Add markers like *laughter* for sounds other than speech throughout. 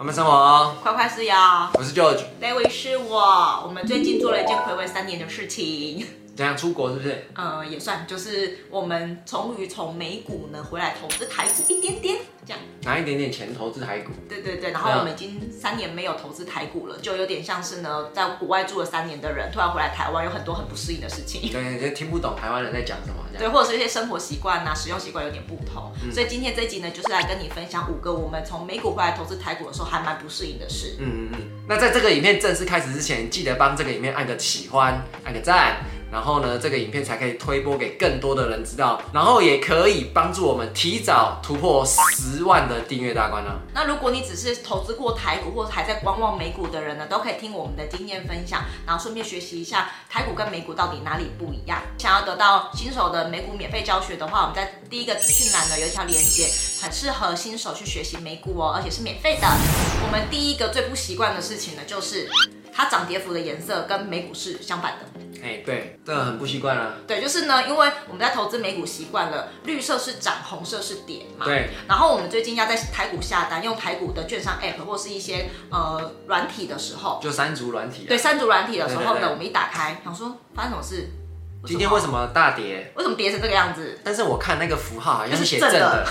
我们生活快快是要，我是 George，David 是我。我们最近做了一件回味三年的事情，怎样出国是不是？呃，也算，就是我们终于从美股呢回来投资台股一点点。这样拿一点点钱投资台股，对对对，然后我们已经三年没有投资台股了，就有点像是呢，在国外住了三年的人突然回来台湾，有很多很不适应的事情。*laughs* 对，就听不懂台湾人在讲什么。对，或者是一些生活习惯呐、使用习惯有点不同。嗯、所以今天这一集呢，就是来跟你分享五个我们从美股回来投资台股的时候还蛮不适应的事。嗯嗯嗯。那在这个影片正式开始之前，记得帮这个影片按个喜欢，按个赞。然后呢，这个影片才可以推播给更多的人知道，然后也可以帮助我们提早突破十万的订阅大关呢。那如果你只是投资过台股或者还在观望美股的人呢，都可以听我们的经验分享，然后顺便学习一下台股跟美股到底哪里不一样。想要得到新手的美股免费教学的话，我们在第一个资讯栏呢有一条连接，很适合新手去学习美股哦，而且是免费的。我们第一个最不习惯的事情呢，就是它涨跌幅的颜色跟美股是相反的。哎、欸，对，这个很不习惯啊。对，就是呢，因为我们在投资美股习惯了，绿色是涨，红色是跌嘛。对。然后我们最近要在台股下单，用台股的券商 App 或是一些呃软体的时候，就三足软体。对，三足软体的时候呢，我们一打开，想说发生什么事？今天为什么大跌？为什么跌成这个样子？但是我看那个符号好像是写正的，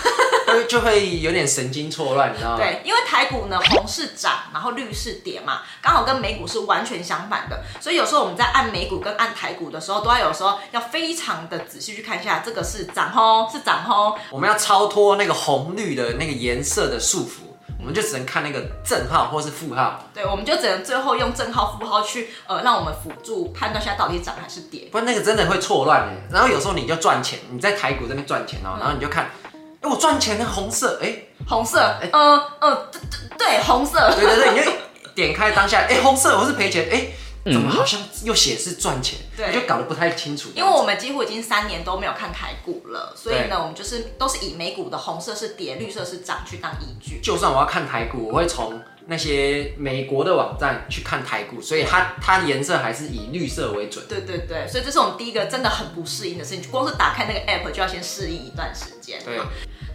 就 *laughs* 就会有点神经错乱，你知道吗？对，因为台股呢，红是涨，然后绿是跌嘛，刚好跟美股是完全相反的，所以有时候我们在按美股跟按台股的时候，都要有时候要非常的仔细去看一下，这个是涨吼，是涨吼，我们要超脱那个红绿的那个颜色的束缚。我们就只能看那个正号或是负号，对，我们就只能最后用正号、负号去呃，让我们辅助判断一下到底涨还是跌，不然那个真的会错乱。然后有时候你就赚钱，你在台股这边赚钱哦，然后你就看，哎、嗯，我赚钱的红色，哎，红色，哎，嗯嗯，对对对，红色，对对对，你就点开当下，哎，红色，我是赔钱，哎。怎么好像又显示赚钱？对，就搞得不太清楚。因为我们几乎已经三年都没有看台股了，所以呢，我们就是都是以美股的红色是跌，绿色是涨去当依据。就算我要看台股，我会从那些美国的网站去看台股，所以它它颜色还是以绿色为准。对对对，所以这是我们第一个真的很不适应的事情，光是打开那个 app 就要先适应一段时间。对。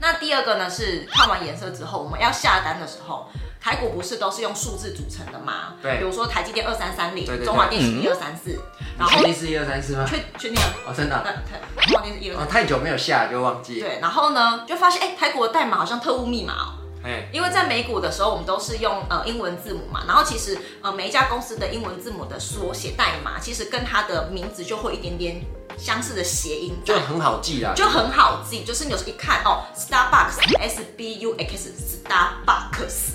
那第二个呢是看完颜色之后，我们要下单的时候。台股不是都是用数字组成的吗？对，比如说台积电二三三零，中华电信一二三四，然后确定是一二三四吗？确确定啊？哦，真的。对，中华电信一二三四。太久没有下就忘记。对，然后呢，就发现哎、欸，台股的代码好像特务密码哦。哎，因为在美股的时候，我们都是用呃英文字母嘛，然后其实呃每一家公司的英文字母的缩写代码，其实跟它的名字就会一点点相似的谐音，就很好记啦。就很好记，就是你有时一看哦，Starbucks S B U X Starbucks。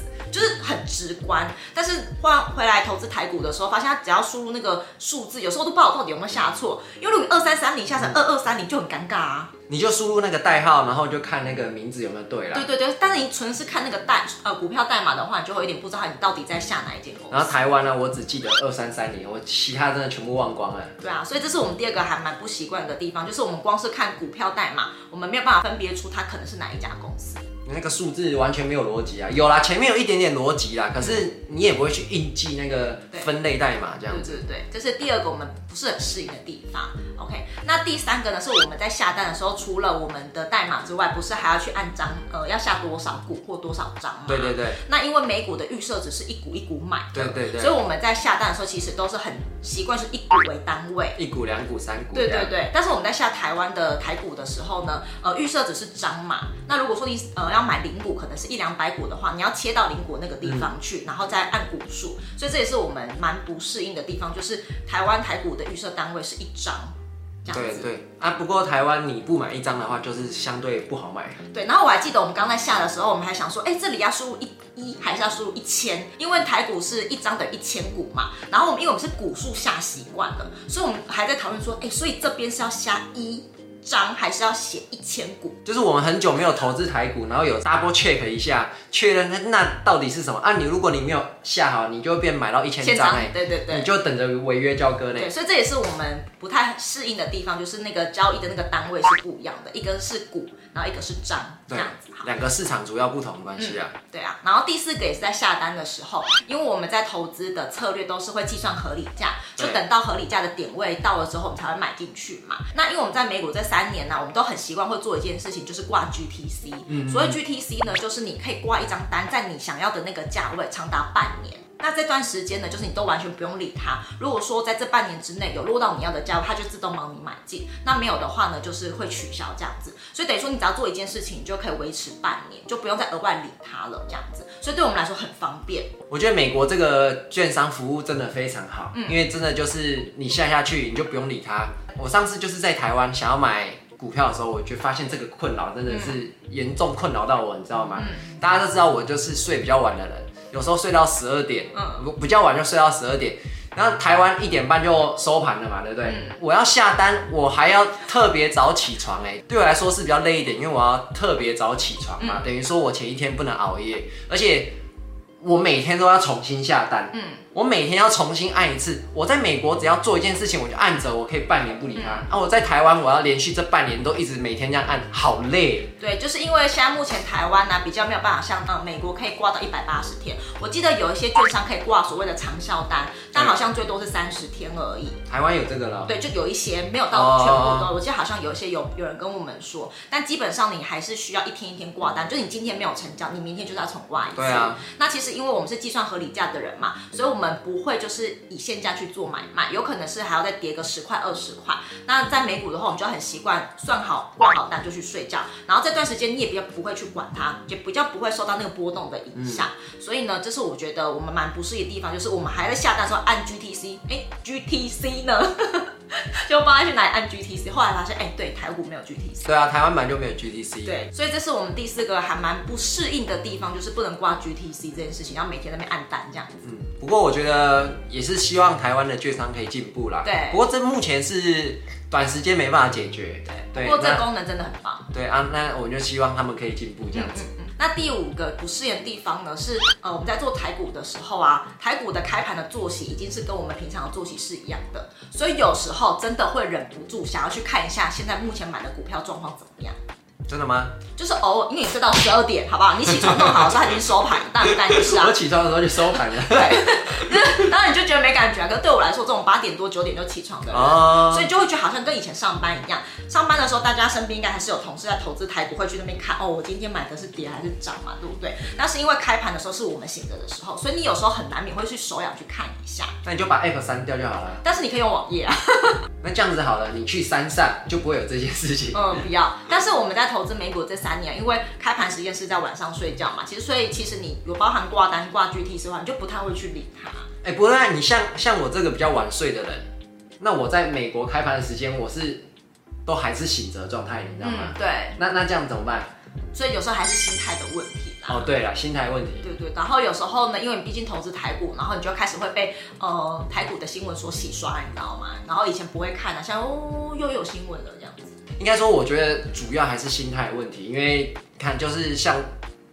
直观，但是换回来投资台股的时候，发现它只要输入那个数字，有时候都不知道到底有没有下错。因为如果二三三零下成二二三零就很尴尬啊。你就输入那个代号，然后就看那个名字有没有对了。对对对，但是你纯是看那个代呃股票代码的话，你就会有点不知道你到底在下哪一间公司。然后台湾呢，我只记得二三三零，我其他真的全部忘光了。对啊，所以这是我们第二个还蛮不习惯的地方，就是我们光是看股票代码，我们没有办法分别出它可能是哪一家公司。那个数字完全没有逻辑啊，有啦，前面有一点点逻辑啦，可是你也不会去印记那个分类代码这样子。对对对，这是第二个我们不是很适应的地方。OK，那第三个呢，是我们在下单的时候，除了我们的代码之外，不是还要去按张呃要下多少股或多少张吗？对对对。那因为美股的预设只是一股一股买的，对对对，所以我们在下单的时候其实都是很习惯是一股为单位，一股两股三股。对对对。但是我们在下台湾的台股的时候呢，呃预设只是张嘛。那如果说你呃要买零股，可能是一两百股的话，你要切到零股那个地方去，嗯、然后再按股数，所以这也是我们蛮不适应的地方，就是台湾台股的预设单位是一张，这样子。对对啊，不过台湾你不买一张的话，就是相对不好买。对，然后我还记得我们刚在下的时候，我们还想说，哎，这里要输入一一还是要输入一千？因为台股是一张等于一千股嘛。然后我们因为我们是股数下习惯了，所以我们还在讨论说，哎，所以这边是要下一。张还是要写一千股，就是我们很久没有投资台股，然后有 double check 一下，确认那那到底是什么啊？你如果你没有下好，你就会变买到一千张哎，对对对，你就等着违约交割嘞。对，所以这也是我们不太适应的地方，就是那个交易的那个单位是不一样的，一个是股，然后一个是张，这样子。两个市场主要不同的关系啊、嗯。对啊，然后第四个也是在下单的时候，因为我们在投资的策略都是会计算合理价，就等到合理价的点位到了之后，我们才会买进去嘛。那因为我们在美股这三年呢、啊，我们都很习惯会做一件事情，就是挂 GTC。嗯。所谓 GTC 呢，就是你可以挂一张单，在你想要的那个价位，长达半年。那这段时间呢，就是你都完全不用理它。如果说在这半年之内有落到你要的价位，它就自动帮你买进。那没有的话呢，就是会取消这样子。所以等于说，你只要做一件事情，你就可以维持半年，就不用再额外理它了这样子。所以对我们来说很方便。我觉得美国这个券商服务真的非常好，嗯，因为真的就是你下下去，你就不用理它。我上次就是在台湾想要买股票的时候，我就发现这个困扰真的是严重困扰到我，你知道吗？嗯，大家都知道我就是睡比较晚的人。有时候睡到十二点，嗯，比较晚就睡到十二点，然后台湾一点半就收盘了嘛，对不对？嗯、我要下单，我还要特别早起床，哎，对我来说是比较累一点，因为我要特别早起床嘛，嗯、等于说我前一天不能熬夜，而且我每天都要重新下单，嗯。我每天要重新按一次。我在美国只要做一件事情，我就按着，我可以半年不理它。啊，我在台湾，我要连续这半年都一直每天这样按，好累。对，就是因为现在目前台湾呢、啊、比较没有办法像呃美国可以挂到一百八十天。我记得有一些券商可以挂所谓的长效单，但好像最多是三十天而已。台湾有这个了？对，就有一些没有到全部都。我记得好像有一些有有人跟我们说，但基本上你还是需要一天一天挂单，就是你今天没有成交，你明天就是要重挂一次。对啊。那其实因为我们是计算合理价的人嘛，所以我们不会就是。以现价去做买卖，有可能是还要再跌个十块二十块。那在美股的话，我们就很习惯算好挂好单就去睡觉，然后这段时间你也比较不会去管它，就比较不会受到那个波动的影响。嗯、所以呢，这是我觉得我们蛮不适的地方，就是我们还在下单的时候按 GTC，哎，GTC 呢？*laughs* 就帮他去哪里按 GTC，后来发现，哎、欸，对，台股没有 GTC。对啊，台湾版就没有 GTC。对，所以这是我们第四个还蛮不适应的地方，就是不能挂 GTC 这件事情，要每天在那边按单这样子。嗯，不过我觉得也是希望台湾的券商可以进步啦。对。不过这目前是短时间没办法解决。对。不过这个功能真的很棒。对啊，那我们就希望他们可以进步这样子。嗯嗯嗯那第五个不适应的地方呢，是呃我们在做台股的时候啊，台股的开盘的作息已经是跟我们平常的作息是一样的，所以有时候真的会忍不住想要去看一下现在目前买的股票状况怎么样。真的吗？就是偶尔，因为你睡到十二点，好不好？你起床弄好的时候，它已经收盘了，当然不担心啊。*laughs* 我起床的时候就收盘了。对，是对我来说，这种八点多九点就起床的人，哦、所以就会觉得好像跟以前上班一样。上班的时候，大家身边应该还是有同事在投资台股，会去那边看哦，我今天买的是跌还是涨嘛，对不对？那是因为开盘的时候是我们醒着的时候，所以你有时候很难免会去手痒去看一下。那你就把 app 删掉就好了。但是你可以用网页啊。*laughs* 那这样子好了，你去山上就不会有这件事情。嗯，不要。但是我们在投资美股这三年，因为开盘时间是在晚上睡觉嘛，其实所以其实你有包含挂单挂 GTC 的话，你就不太会去理它。哎、欸，不然你像像我这个比较晚睡的人，那我在美国开盘的时间，我是都还是醒着状态，你知道吗？嗯、对。那那这样怎么办？所以有时候还是心态的问题啦。哦，对了，心态问题。对对，然后有时候呢，因为你毕竟投资台股，然后你就开始会被呃台股的新闻所洗刷，你知道吗？然后以前不会看啊，像哦又有新闻了这样子。应该说，我觉得主要还是心态问题，因为看就是像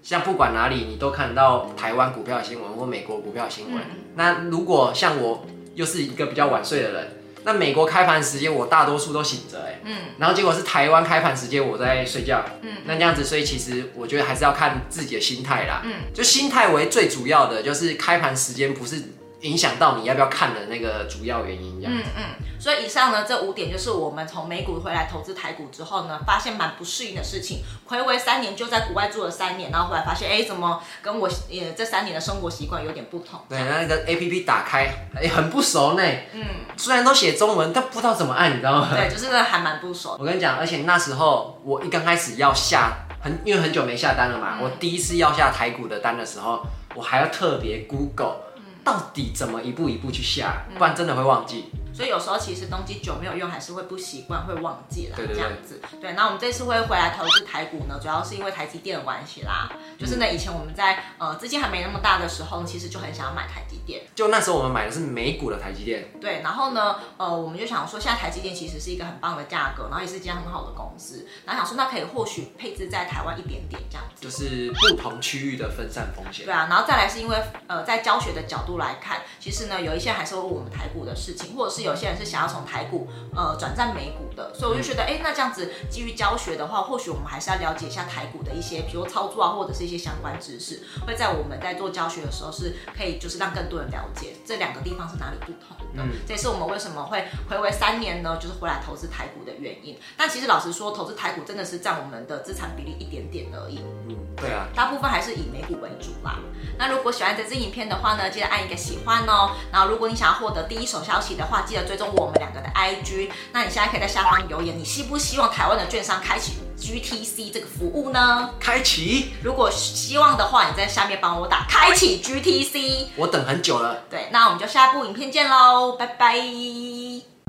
像不管哪里，你都看到台湾股票新闻或美国股票新闻。嗯、那如果像我又是一个比较晚睡的人，那美国开盘时间我大多数都醒着，哎，嗯，然后结果是台湾开盘时间我在睡觉，嗯，那这样子，所以其实我觉得还是要看自己的心态啦，嗯，就心态为最主要的，就是开盘时间不是。影响到你要不要看的那个主要原因，这样。嗯嗯，所以以上呢这五点就是我们从美股回来投资台股之后呢，发现蛮不适应的事情。暌违三年就在国外住了三年，然后回来发现，哎、欸，怎么跟我呃这三年的生活习惯有点不同？对，那个 A P P 打开，哎、欸，很不熟呢。嗯，虽然都写中文，但不知道怎么按，你知道吗？对，就是还蛮不熟。我跟你讲，而且那时候我一刚开始要下，很因为很久没下单了嘛，嗯、我第一次要下台股的单的时候，我还要特别 Google。到底怎么一步一步去下，不然真的会忘记。所以有时候其实东西久没有用，还是会不习惯，会忘记了。这样子。对，那我们这次会回来投资台股呢，主要是因为台积电的关系啦。就是呢，以前我们在呃资金还没那么大的时候，其实就很想要买台积电。就那时候我们买的是美股的台积电。对，然后呢，呃，我们就想说，现在台积电其实是一个很棒的价格，然后也是一家很好的公司，然后想说那可以或许配置在台湾一点点这样子。就是不同区域的分散风险。对啊，然后再来是因为呃在教学的角度来看，其实呢有一些还是会问我们台股的事情，或者是。有些人是想要从台股呃转战美股的，所以我就觉得，哎、嗯，那这样子基于教学的话，或许我们还是要了解一下台股的一些，比如操作啊，或者是一些相关知识，会在我们在做教学的时候是可以，就是让更多人了解这两个地方是哪里不同的。嗯，这也是我们为什么会回归三年呢？就是回来投资台股的原因。但其实老实说，投资台股真的是占我们的资产比例一点点而已。嗯，对啊，大部分还是以美股为主啦。那如果喜欢这支影片的话呢，记得按一个喜欢哦。然后如果你想要获得第一手消息的话，记得追踪我们两个的 IG。那你现在可以在下方留言，你希不希望台湾的券商开启 GTC 这个服务呢？开启。如果希望的话，你在下面帮我打开启 GTC。我等很久了。对，那我们就下一部影片见喽，拜拜。